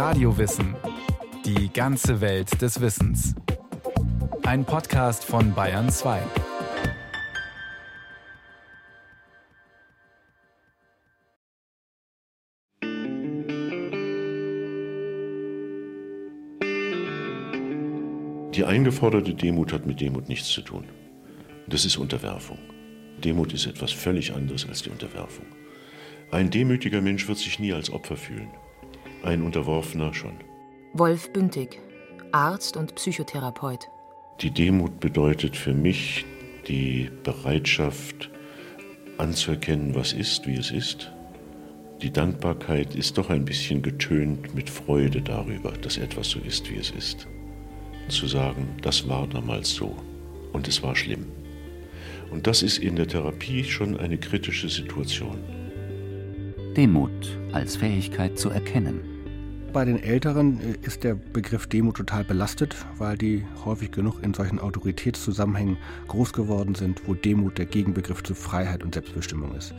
Radiowissen. Die ganze Welt des Wissens. Ein Podcast von Bayern 2. Die eingeforderte Demut hat mit Demut nichts zu tun. Das ist Unterwerfung. Demut ist etwas völlig anderes als die Unterwerfung. Ein demütiger Mensch wird sich nie als Opfer fühlen. Ein Unterworfener schon. Wolf Bündig, Arzt und Psychotherapeut. Die Demut bedeutet für mich die Bereitschaft anzuerkennen, was ist, wie es ist. Die Dankbarkeit ist doch ein bisschen getönt mit Freude darüber, dass etwas so ist, wie es ist. Zu sagen, das war damals so und es war schlimm. Und das ist in der Therapie schon eine kritische Situation. Demut als Fähigkeit zu erkennen. Bei den Älteren äh, ist der Begriff Demut total belastet, weil die häufig genug in solchen Autoritätszusammenhängen groß geworden sind, wo Demut der Gegenbegriff zu Freiheit und Selbstbestimmung ist.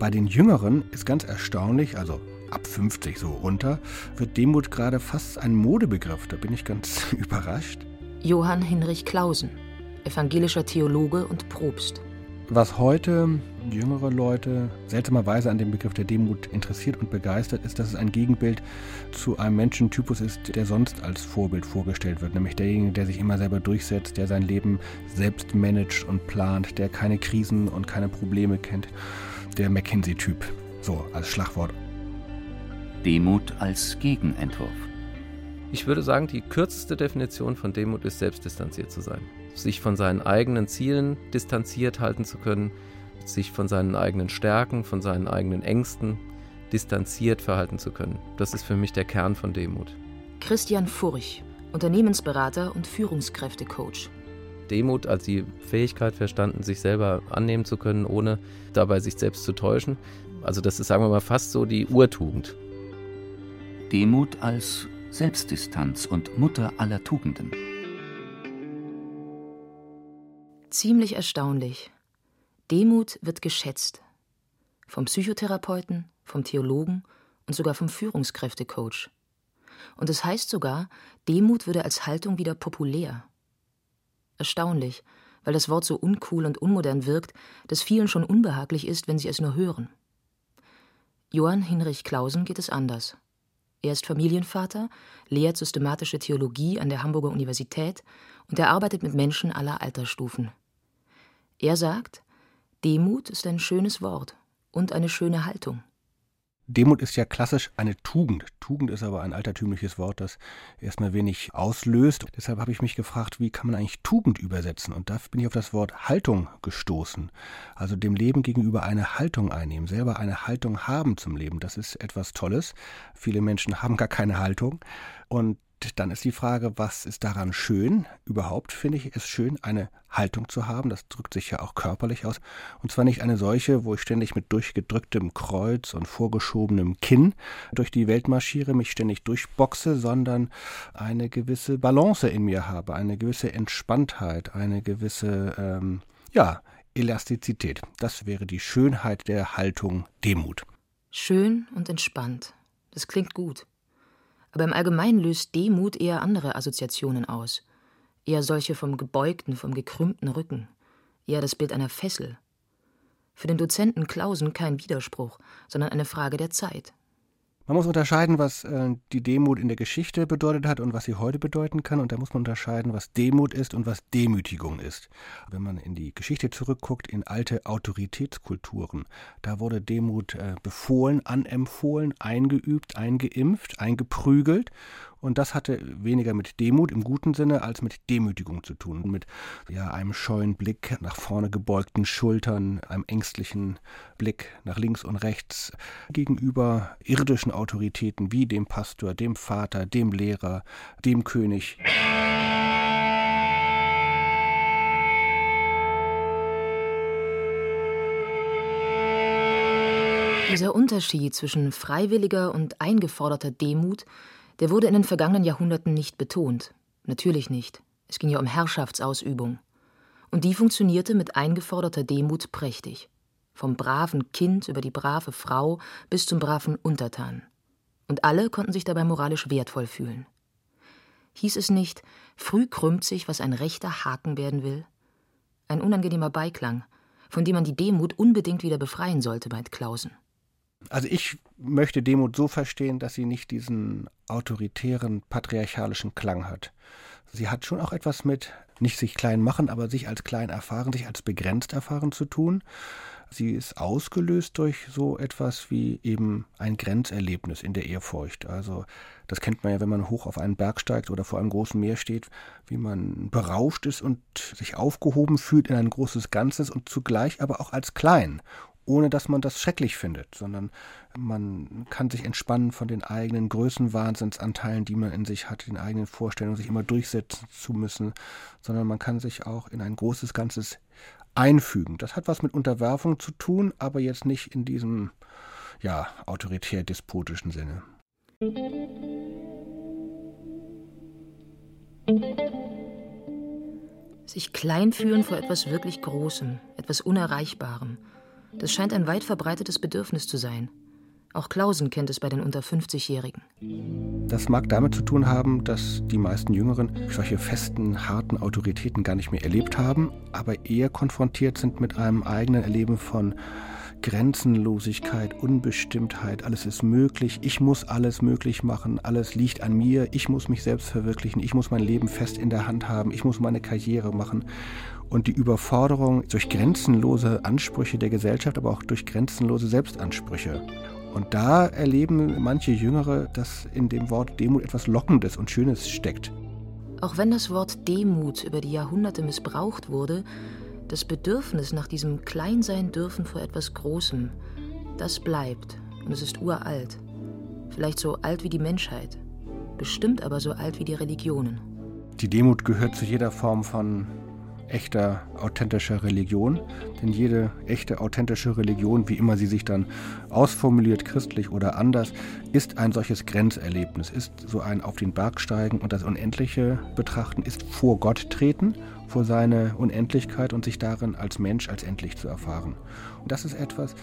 Bei den Jüngeren ist ganz erstaunlich, also ab 50 so runter, wird Demut gerade fast ein Modebegriff. Da bin ich ganz überrascht. Johann Hinrich Clausen, evangelischer Theologe und Propst. Was heute jüngere Leute seltsamerweise an dem Begriff der Demut interessiert und begeistert, ist, dass es ein Gegenbild zu einem Menschentypus ist, der sonst als Vorbild vorgestellt wird, nämlich derjenige, der sich immer selber durchsetzt, der sein Leben selbst managt und plant, der keine Krisen und keine Probleme kennt, der McKinsey-Typ, so als Schlagwort. Demut als Gegenentwurf. Ich würde sagen, die kürzeste Definition von Demut ist, selbstdistanziert zu sein sich von seinen eigenen Zielen distanziert halten zu können, sich von seinen eigenen Stärken, von seinen eigenen Ängsten distanziert verhalten zu können. Das ist für mich der Kern von Demut. Christian Furch, Unternehmensberater und Führungskräftecoach. Demut als die Fähigkeit verstanden, sich selber annehmen zu können, ohne dabei sich selbst zu täuschen. Also das ist, sagen wir mal, fast so die Urtugend. Demut als Selbstdistanz und Mutter aller Tugenden. Ziemlich erstaunlich. Demut wird geschätzt. Vom Psychotherapeuten, vom Theologen und sogar vom Führungskräftecoach. Und es heißt sogar, Demut würde als Haltung wieder populär. Erstaunlich, weil das Wort so uncool und unmodern wirkt, dass vielen schon unbehaglich ist, wenn sie es nur hören. Johann Hinrich Clausen geht es anders. Er ist Familienvater, lehrt systematische Theologie an der Hamburger Universität und er arbeitet mit Menschen aller Altersstufen. Er sagt, Demut ist ein schönes Wort und eine schöne Haltung. Demut ist ja klassisch eine Tugend. Tugend ist aber ein altertümliches Wort, das erstmal wenig auslöst. Deshalb habe ich mich gefragt, wie kann man eigentlich Tugend übersetzen? Und da bin ich auf das Wort Haltung gestoßen. Also dem Leben gegenüber eine Haltung einnehmen, selber eine Haltung haben zum Leben. Das ist etwas Tolles. Viele Menschen haben gar keine Haltung. Und dann ist die Frage, was ist daran schön? Überhaupt finde ich es schön, eine Haltung zu haben. Das drückt sich ja auch körperlich aus. Und zwar nicht eine solche, wo ich ständig mit durchgedrücktem Kreuz und vorgeschobenem Kinn durch die Welt marschiere, mich ständig durchboxe, sondern eine gewisse Balance in mir habe, eine gewisse Entspanntheit, eine gewisse, ähm, ja, Elastizität. Das wäre die Schönheit der Haltung Demut. Schön und entspannt. Das klingt gut. Aber im Allgemeinen löst Demut eher andere Assoziationen aus. Eher solche vom gebeugten, vom gekrümmten Rücken. Eher das Bild einer Fessel. Für den Dozenten Klausen kein Widerspruch, sondern eine Frage der Zeit. Man muss unterscheiden, was äh, die Demut in der Geschichte bedeutet hat und was sie heute bedeuten kann. Und da muss man unterscheiden, was Demut ist und was Demütigung ist. Wenn man in die Geschichte zurückguckt, in alte Autoritätskulturen, da wurde Demut äh, befohlen, anempfohlen, eingeübt, eingeimpft, eingeprügelt. Und das hatte weniger mit Demut im guten Sinne als mit Demütigung zu tun. Mit ja, einem scheuen Blick, nach vorne gebeugten Schultern, einem ängstlichen Blick nach links und rechts gegenüber irdischen Autoritäten wie dem Pastor, dem Vater, dem Lehrer, dem König. Dieser Unterschied zwischen freiwilliger und eingeforderter Demut der wurde in den vergangenen Jahrhunderten nicht betont. Natürlich nicht. Es ging ja um Herrschaftsausübung. Und die funktionierte mit eingeforderter Demut prächtig. Vom braven Kind über die brave Frau bis zum braven Untertan. Und alle konnten sich dabei moralisch wertvoll fühlen. Hieß es nicht, früh krümmt sich, was ein rechter Haken werden will? Ein unangenehmer Beiklang, von dem man die Demut unbedingt wieder befreien sollte, meint Klausen. Also ich möchte Demut so verstehen, dass sie nicht diesen autoritären, patriarchalischen Klang hat. Sie hat schon auch etwas mit nicht sich klein machen, aber sich als klein erfahren, sich als begrenzt erfahren zu tun. Sie ist ausgelöst durch so etwas wie eben ein Grenzerlebnis in der Ehrfurcht. Also das kennt man ja, wenn man hoch auf einen Berg steigt oder vor einem großen Meer steht, wie man berauscht ist und sich aufgehoben fühlt in ein großes Ganzes und zugleich aber auch als klein ohne dass man das schrecklich findet, sondern man kann sich entspannen von den eigenen Größenwahnsinnsanteilen, die man in sich hat, den eigenen Vorstellungen, sich immer durchsetzen zu müssen, sondern man kann sich auch in ein großes Ganzes einfügen. Das hat was mit Unterwerfung zu tun, aber jetzt nicht in diesem ja, autoritär-despotischen Sinne. Sich klein fühlen vor etwas wirklich Großem, etwas Unerreichbarem. Das scheint ein weit verbreitetes Bedürfnis zu sein. Auch Klausen kennt es bei den unter 50-Jährigen. Das mag damit zu tun haben, dass die meisten Jüngeren solche festen, harten Autoritäten gar nicht mehr erlebt haben, aber eher konfrontiert sind mit einem eigenen Erleben von Grenzenlosigkeit, Unbestimmtheit, alles ist möglich, ich muss alles möglich machen, alles liegt an mir, ich muss mich selbst verwirklichen, ich muss mein Leben fest in der Hand haben, ich muss meine Karriere machen. Und die Überforderung durch grenzenlose Ansprüche der Gesellschaft, aber auch durch grenzenlose Selbstansprüche. Und da erleben manche Jüngere, dass in dem Wort Demut etwas Lockendes und Schönes steckt. Auch wenn das Wort Demut über die Jahrhunderte missbraucht wurde, das Bedürfnis nach diesem Kleinsein dürfen vor etwas Großem, das bleibt und es ist uralt. Vielleicht so alt wie die Menschheit, bestimmt aber so alt wie die Religionen. Die Demut gehört zu jeder Form von echter, authentischer Religion. Denn jede echte, authentische Religion, wie immer sie sich dann ausformuliert, christlich oder anders, ist ein solches Grenzerlebnis, ist so ein Auf den Berg steigen und das Unendliche betrachten, ist vor Gott treten, vor seine Unendlichkeit und sich darin als Mensch als endlich zu erfahren. Und das ist etwas,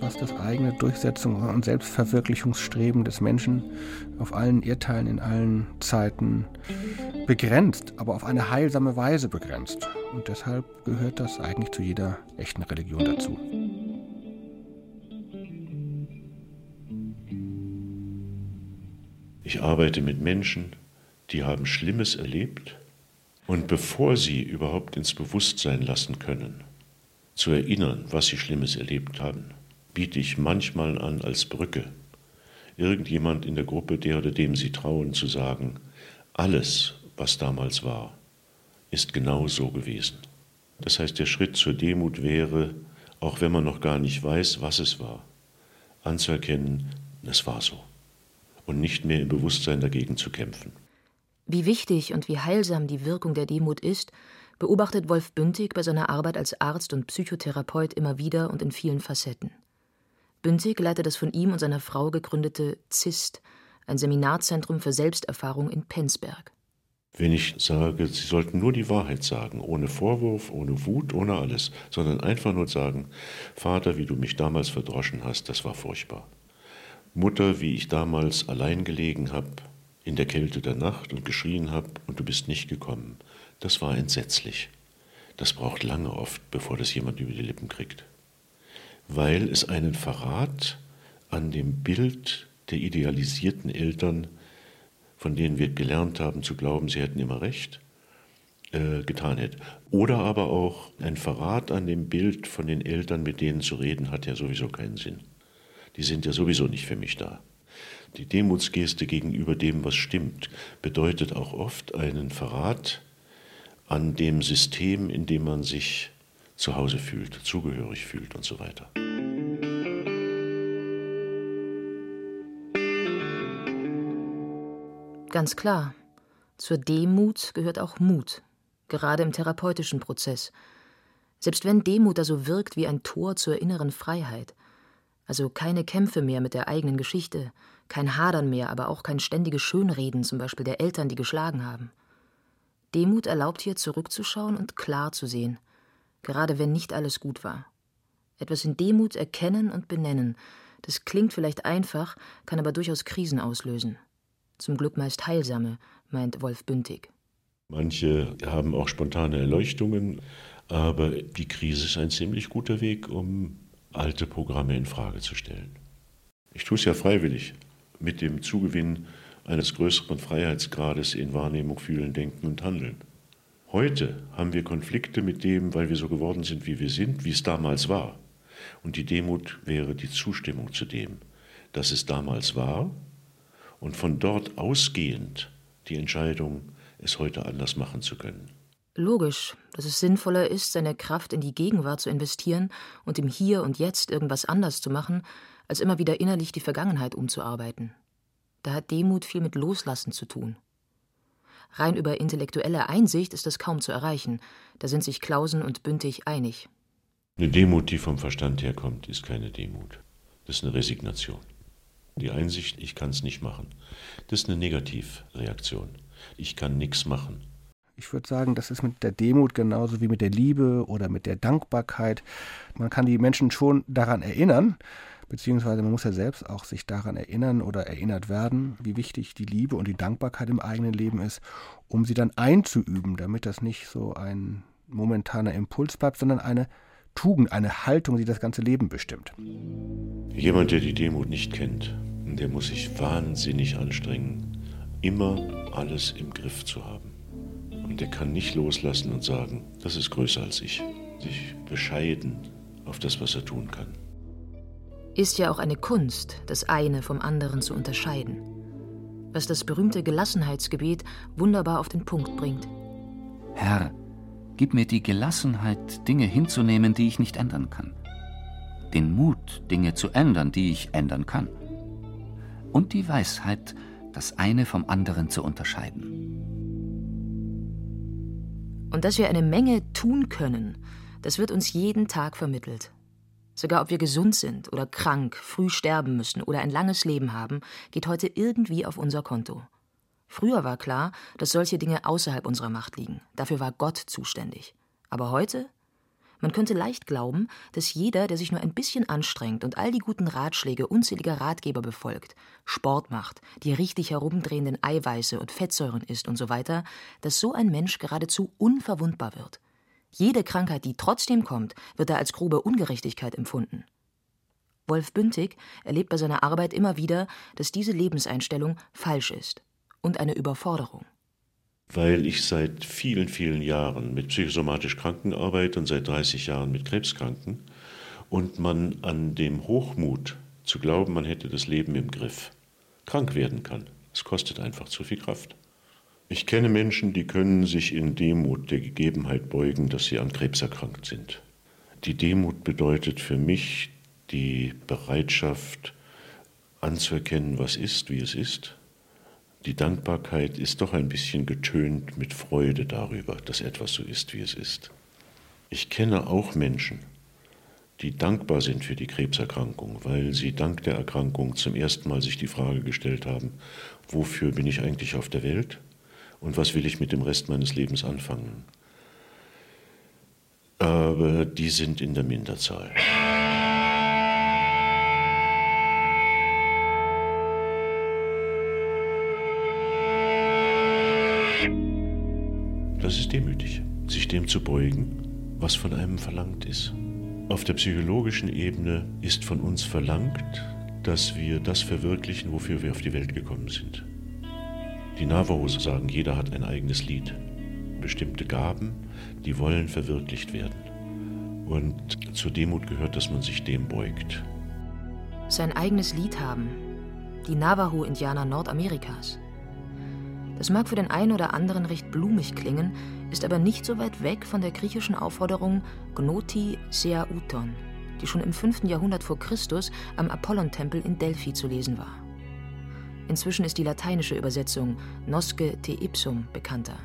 was das eigene Durchsetzung und Selbstverwirklichungsstreben des Menschen auf allen Erdteilen in allen Zeiten begrenzt, aber auf eine heilsame Weise begrenzt. Und deshalb gehört das eigentlich zu jeder echten Religion dazu. Ich arbeite mit Menschen, die haben Schlimmes erlebt und bevor sie überhaupt ins Bewusstsein lassen können, zu erinnern, was sie Schlimmes erlebt haben, biete ich manchmal an als Brücke, irgendjemand in der Gruppe, der oder dem sie trauen, zu sagen, alles, was damals war, ist genau so gewesen. Das heißt, der Schritt zur Demut wäre, auch wenn man noch gar nicht weiß, was es war, anzuerkennen, es war so und nicht mehr im Bewusstsein dagegen zu kämpfen. Wie wichtig und wie heilsam die Wirkung der Demut ist, beobachtet Wolf Bündig bei seiner Arbeit als Arzt und Psychotherapeut immer wieder und in vielen Facetten. Bündig leitet das von ihm und seiner Frau gegründete ZIST, ein Seminarzentrum für Selbsterfahrung in Penzberg. Wenn ich sage, Sie sollten nur die Wahrheit sagen, ohne Vorwurf, ohne Wut, ohne alles, sondern einfach nur sagen, Vater, wie du mich damals verdroschen hast, das war furchtbar. Mutter, wie ich damals allein gelegen habe, in der Kälte der Nacht und geschrien habe und du bist nicht gekommen, das war entsetzlich. Das braucht lange oft, bevor das jemand über die Lippen kriegt. Weil es einen Verrat an dem Bild der idealisierten Eltern von denen wir gelernt haben zu glauben, sie hätten immer recht, äh, getan hätte. Oder aber auch ein Verrat an dem Bild von den Eltern, mit denen zu reden, hat ja sowieso keinen Sinn. Die sind ja sowieso nicht für mich da. Die Demutsgeste gegenüber dem, was stimmt, bedeutet auch oft einen Verrat an dem System, in dem man sich zu Hause fühlt, zugehörig fühlt und so weiter. Ganz klar. Zur Demut gehört auch Mut, gerade im therapeutischen Prozess. Selbst wenn Demut da so wirkt wie ein Tor zur inneren Freiheit. Also keine Kämpfe mehr mit der eigenen Geschichte, kein Hadern mehr, aber auch kein ständiges Schönreden, zum Beispiel der Eltern, die geschlagen haben. Demut erlaubt hier zurückzuschauen und klar zu sehen, gerade wenn nicht alles gut war. Etwas in Demut erkennen und benennen, Das klingt vielleicht einfach, kann aber durchaus Krisen auslösen. Zum Glück meist heilsame, meint Wolf Bündig. Manche haben auch spontane Erleuchtungen, aber die Krise ist ein ziemlich guter Weg, um alte Programme in Frage zu stellen. Ich tue es ja freiwillig, mit dem Zugewinn eines größeren Freiheitsgrades in Wahrnehmung, Fühlen, Denken und Handeln. Heute haben wir Konflikte mit dem, weil wir so geworden sind, wie wir sind, wie es damals war. Und die Demut wäre die Zustimmung zu dem, dass es damals war und von dort ausgehend die Entscheidung, es heute anders machen zu können. Logisch, dass es sinnvoller ist, seine Kraft in die Gegenwart zu investieren und im Hier und Jetzt irgendwas anders zu machen, als immer wieder innerlich die Vergangenheit umzuarbeiten. Da hat Demut viel mit Loslassen zu tun. Rein über intellektuelle Einsicht ist das kaum zu erreichen, da sind sich Klausen und Bündig einig. Eine Demut, die vom Verstand herkommt, ist keine Demut. Das ist eine Resignation. Die Einsicht, ich kann es nicht machen, das ist eine Negativreaktion. Ich kann nichts machen. Ich würde sagen, das ist mit der Demut genauso wie mit der Liebe oder mit der Dankbarkeit. Man kann die Menschen schon daran erinnern, beziehungsweise man muss ja selbst auch sich daran erinnern oder erinnert werden, wie wichtig die Liebe und die Dankbarkeit im eigenen Leben ist, um sie dann einzuüben, damit das nicht so ein momentaner Impuls bleibt, sondern eine Tugend, eine Haltung, die das ganze Leben bestimmt. Jemand, der die Demut nicht kennt, der muss sich wahnsinnig anstrengen, immer alles im Griff zu haben. Und der kann nicht loslassen und sagen, das ist größer als ich. Sich bescheiden auf das, was er tun kann. Ist ja auch eine Kunst, das eine vom anderen zu unterscheiden. Was das berühmte Gelassenheitsgebet wunderbar auf den Punkt bringt. Herr, gib mir die Gelassenheit, Dinge hinzunehmen, die ich nicht ändern kann. Den Mut, Dinge zu ändern, die ich ändern kann. Und die Weisheit, das eine vom anderen zu unterscheiden. Und dass wir eine Menge tun können, das wird uns jeden Tag vermittelt. Sogar ob wir gesund sind oder krank, früh sterben müssen oder ein langes Leben haben, geht heute irgendwie auf unser Konto. Früher war klar, dass solche Dinge außerhalb unserer Macht liegen. Dafür war Gott zuständig. Aber heute? Man könnte leicht glauben, dass jeder, der sich nur ein bisschen anstrengt und all die guten Ratschläge unzähliger Ratgeber befolgt, Sport macht, die richtig herumdrehenden Eiweiße und Fettsäuren isst und so weiter, dass so ein Mensch geradezu unverwundbar wird. Jede Krankheit, die trotzdem kommt, wird da als grobe Ungerechtigkeit empfunden. Wolf Bündig erlebt bei seiner Arbeit immer wieder, dass diese Lebenseinstellung falsch ist und eine Überforderung. Weil ich seit vielen, vielen Jahren mit psychosomatisch Kranken arbeite und seit 30 Jahren mit Krebskranken und man an dem Hochmut zu glauben, man hätte das Leben im Griff, krank werden kann. Es kostet einfach zu viel Kraft. Ich kenne Menschen, die können sich in Demut der Gegebenheit beugen, dass sie an Krebs erkrankt sind. Die Demut bedeutet für mich die Bereitschaft anzuerkennen, was ist, wie es ist. Die Dankbarkeit ist doch ein bisschen getönt mit Freude darüber, dass etwas so ist, wie es ist. Ich kenne auch Menschen, die dankbar sind für die Krebserkrankung, weil sie dank der Erkrankung zum ersten Mal sich die Frage gestellt haben, wofür bin ich eigentlich auf der Welt? Und was will ich mit dem Rest meines Lebens anfangen. Aber die sind in der Minderzahl. Das ist demütig, sich dem zu beugen, was von einem verlangt ist. Auf der psychologischen Ebene ist von uns verlangt, dass wir das verwirklichen, wofür wir auf die Welt gekommen sind. Die Navajos sagen, jeder hat ein eigenes Lied. Bestimmte Gaben, die wollen verwirklicht werden. Und zur Demut gehört, dass man sich dem beugt. Sein eigenes Lied haben. Die Navajo-Indianer Nordamerikas. Das mag für den einen oder anderen recht blumig klingen, ist aber nicht so weit weg von der griechischen Aufforderung Gnoti Sea Uton, die schon im 5. Jahrhundert vor Christus am Apollontempel in Delphi zu lesen war. Inzwischen ist die lateinische Übersetzung Nosce te ipsum bekannter.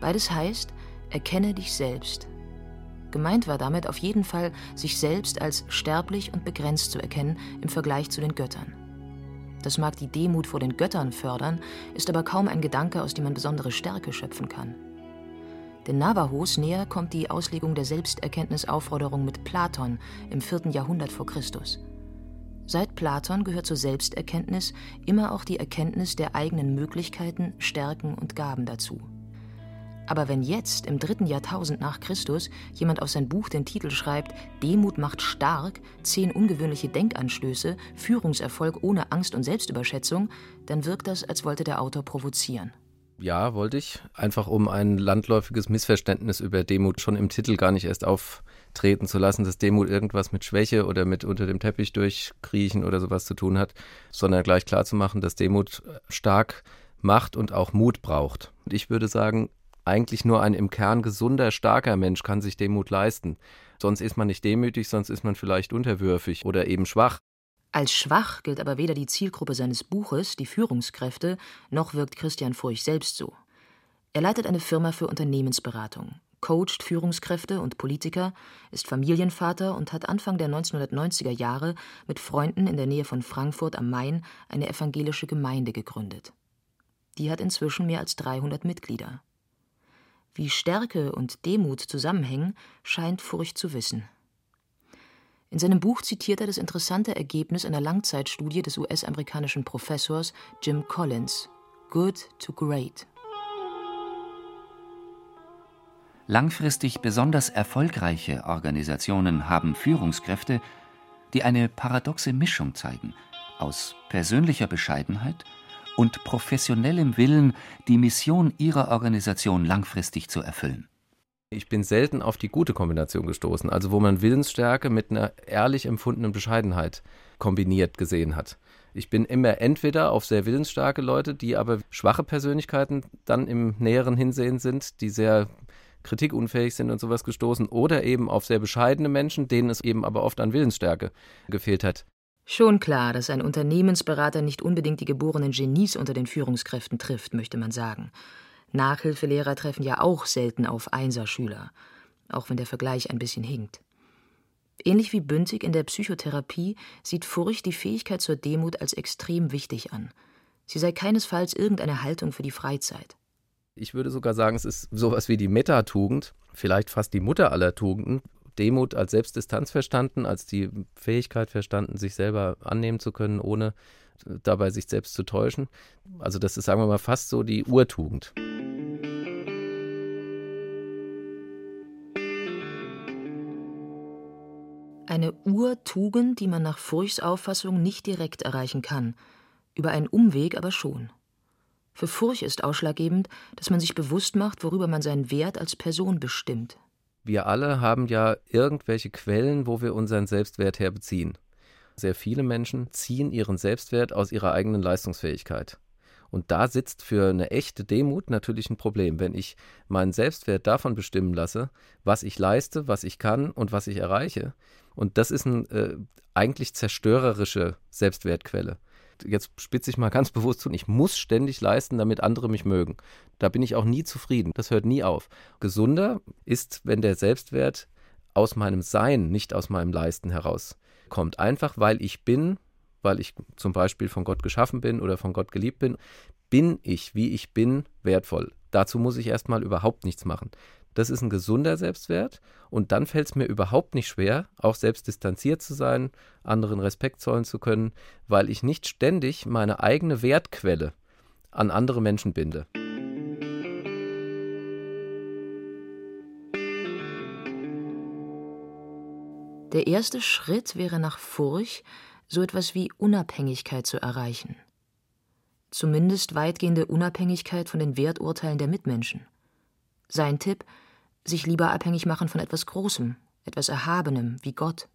Beides heißt, erkenne dich selbst. Gemeint war damit auf jeden Fall, sich selbst als sterblich und begrenzt zu erkennen im Vergleich zu den Göttern. Das mag die Demut vor den Göttern fördern, ist aber kaum ein Gedanke, aus dem man besondere Stärke schöpfen kann. Den Navajos näher kommt die Auslegung der Selbsterkenntnisaufforderung mit Platon im 4. Jahrhundert vor Christus. Seit Platon gehört zur Selbsterkenntnis immer auch die Erkenntnis der eigenen Möglichkeiten, Stärken und Gaben dazu. Aber wenn jetzt im dritten Jahrtausend nach Christus jemand auf sein Buch den Titel schreibt Demut macht stark, zehn ungewöhnliche Denkanstöße, Führungserfolg ohne Angst und Selbstüberschätzung, dann wirkt das, als wollte der Autor provozieren. Ja, wollte ich. Einfach um ein landläufiges Missverständnis über Demut schon im Titel gar nicht erst auftreten zu lassen, dass Demut irgendwas mit Schwäche oder mit unter dem Teppich durchkriechen oder sowas zu tun hat, sondern gleich klar zu machen, dass Demut stark macht und auch Mut braucht. Und ich würde sagen, eigentlich nur ein im Kern gesunder, starker Mensch kann sich Demut leisten. Sonst ist man nicht demütig, sonst ist man vielleicht unterwürfig oder eben schwach. Als schwach gilt aber weder die Zielgruppe seines Buches, die Führungskräfte, noch wirkt Christian Furch selbst so. Er leitet eine Firma für Unternehmensberatung, coacht Führungskräfte und Politiker, ist Familienvater und hat Anfang der 1990er Jahre mit Freunden in der Nähe von Frankfurt am Main eine evangelische Gemeinde gegründet. Die hat inzwischen mehr als 300 Mitglieder. Wie Stärke und Demut zusammenhängen, scheint Furcht zu wissen. In seinem Buch zitiert er das interessante Ergebnis einer Langzeitstudie des US-amerikanischen Professors Jim Collins Good to Great. Langfristig besonders erfolgreiche Organisationen haben Führungskräfte, die eine paradoxe Mischung zeigen aus persönlicher Bescheidenheit und professionellem Willen, die Mission ihrer Organisation langfristig zu erfüllen. Ich bin selten auf die gute Kombination gestoßen, also wo man Willensstärke mit einer ehrlich empfundenen Bescheidenheit kombiniert gesehen hat. Ich bin immer entweder auf sehr willensstarke Leute, die aber schwache Persönlichkeiten dann im näheren Hinsehen sind, die sehr kritikunfähig sind und sowas gestoßen, oder eben auf sehr bescheidene Menschen, denen es eben aber oft an Willensstärke gefehlt hat. Schon klar, dass ein Unternehmensberater nicht unbedingt die geborenen Genies unter den Führungskräften trifft, möchte man sagen. Nachhilfelehrer treffen ja auch selten auf Einserschüler, auch wenn der Vergleich ein bisschen hinkt. Ähnlich wie Bündig in der Psychotherapie sieht Furcht die Fähigkeit zur Demut als extrem wichtig an. Sie sei keinesfalls irgendeine Haltung für die Freizeit. Ich würde sogar sagen, es ist sowas wie die Metatugend, vielleicht fast die Mutter aller Tugenden, Demut als Selbstdistanz verstanden, als die Fähigkeit verstanden, sich selber annehmen zu können, ohne dabei sich selbst zu täuschen. Also das ist, sagen wir mal, fast so die Urtugend. Eine Urtugend, die man nach Furchs Auffassung nicht direkt erreichen kann, über einen Umweg aber schon. Für Furch ist ausschlaggebend, dass man sich bewusst macht, worüber man seinen Wert als Person bestimmt wir alle haben ja irgendwelche Quellen, wo wir unseren Selbstwert herbeziehen. Sehr viele Menschen ziehen ihren Selbstwert aus ihrer eigenen Leistungsfähigkeit. Und da sitzt für eine echte Demut natürlich ein Problem, wenn ich meinen Selbstwert davon bestimmen lasse, was ich leiste, was ich kann und was ich erreiche. Und das ist eine äh, eigentlich zerstörerische Selbstwertquelle jetzt spitze ich mal ganz bewusst zu, ich muss ständig leisten, damit andere mich mögen. Da bin ich auch nie zufrieden. Das hört nie auf. Gesunder ist, wenn der Selbstwert aus meinem Sein, nicht aus meinem Leisten herauskommt. Einfach weil ich bin, weil ich zum Beispiel von Gott geschaffen bin oder von Gott geliebt bin, bin ich, wie ich bin, wertvoll. Dazu muss ich erstmal überhaupt nichts machen. Das ist ein gesunder Selbstwert und dann fällt es mir überhaupt nicht schwer, auch selbst distanziert zu sein, anderen Respekt zollen zu können, weil ich nicht ständig meine eigene Wertquelle an andere Menschen binde. Der erste Schritt wäre nach Furch, so etwas wie Unabhängigkeit zu erreichen. Zumindest weitgehende Unabhängigkeit von den Werturteilen der Mitmenschen. Sein Tipp sich lieber abhängig machen von etwas Großem, etwas Erhabenem, wie Gott.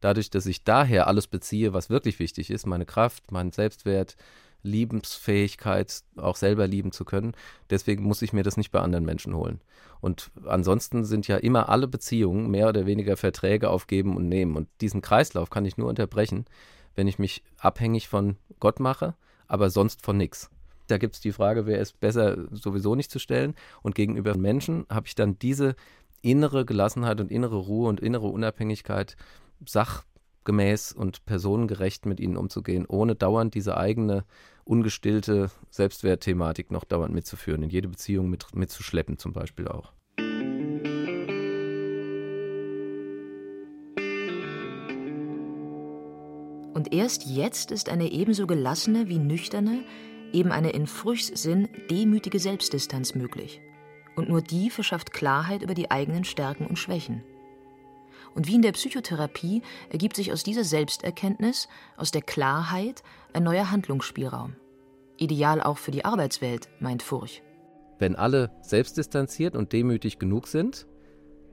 Dadurch, dass ich daher alles beziehe, was wirklich wichtig ist, meine Kraft, mein Selbstwert, Liebensfähigkeit, auch selber lieben zu können, deswegen muss ich mir das nicht bei anderen Menschen holen. Und ansonsten sind ja immer alle Beziehungen mehr oder weniger Verträge aufgeben und nehmen. Und diesen Kreislauf kann ich nur unterbrechen, wenn ich mich abhängig von Gott mache, aber sonst von nichts. Da gibt es die Frage, wer ist besser sowieso nicht zu stellen. Und gegenüber Menschen habe ich dann diese innere Gelassenheit und innere Ruhe und innere Unabhängigkeit, sachgemäß und personengerecht mit ihnen umzugehen, ohne dauernd diese eigene ungestillte Selbstwertthematik noch dauernd mitzuführen, in jede Beziehung mit, mitzuschleppen zum Beispiel auch. Und Und erst jetzt ist eine ebenso gelassene wie nüchterne, eben eine in Früchs Sinn demütige Selbstdistanz möglich. Und nur die verschafft Klarheit über die eigenen Stärken und Schwächen. Und wie in der Psychotherapie ergibt sich aus dieser Selbsterkenntnis, aus der Klarheit, ein neuer Handlungsspielraum. Ideal auch für die Arbeitswelt, meint Furch. Wenn alle selbstdistanziert und demütig genug sind,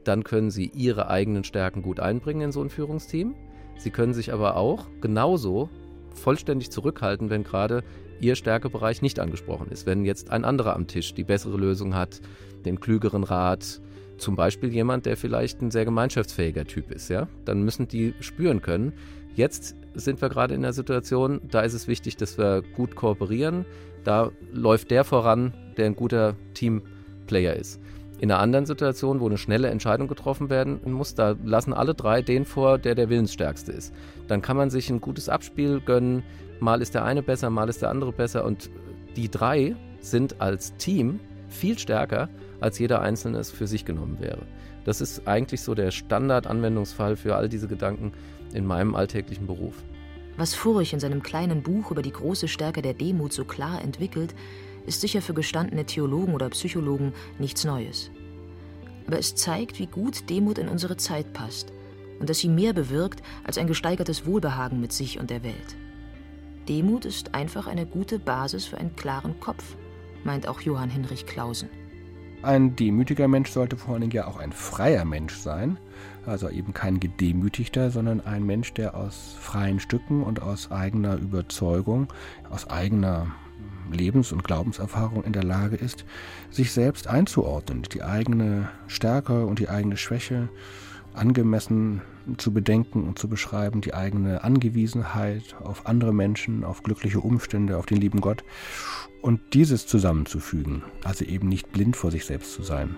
dann können sie ihre eigenen Stärken gut einbringen in so ein Führungsteam. Sie können sich aber auch genauso vollständig zurückhalten, wenn gerade ihr Stärkebereich nicht angesprochen ist. Wenn jetzt ein anderer am Tisch die bessere Lösung hat, den klügeren Rat, zum Beispiel jemand, der vielleicht ein sehr gemeinschaftsfähiger Typ ist, ja, dann müssen die spüren können. Jetzt sind wir gerade in der Situation, da ist es wichtig, dass wir gut kooperieren. Da läuft der voran, der ein guter Teamplayer ist. In einer anderen Situation, wo eine schnelle Entscheidung getroffen werden muss, da lassen alle drei den vor, der der Willensstärkste ist. Dann kann man sich ein gutes Abspiel gönnen. Mal ist der eine besser, mal ist der andere besser. Und die drei sind als Team viel stärker, als jeder Einzelne es für sich genommen wäre. Das ist eigentlich so der Standardanwendungsfall für all diese Gedanken in meinem alltäglichen Beruf. Was Furch in seinem kleinen Buch über die große Stärke der Demut so klar entwickelt, ist sicher für gestandene Theologen oder Psychologen nichts Neues. Aber es zeigt, wie gut Demut in unsere Zeit passt und dass sie mehr bewirkt als ein gesteigertes Wohlbehagen mit sich und der Welt. Demut ist einfach eine gute Basis für einen klaren Kopf, meint auch Johann Hinrich Clausen. Ein demütiger Mensch sollte vor allen Dingen ja auch ein freier Mensch sein, also eben kein gedemütigter, sondern ein Mensch, der aus freien Stücken und aus eigener Überzeugung, aus eigener Lebens- und Glaubenserfahrung in der Lage ist, sich selbst einzuordnen, die eigene Stärke und die eigene Schwäche angemessen zu bedenken und zu beschreiben, die eigene Angewiesenheit auf andere Menschen, auf glückliche Umstände, auf den lieben Gott und dieses zusammenzufügen, also eben nicht blind vor sich selbst zu sein.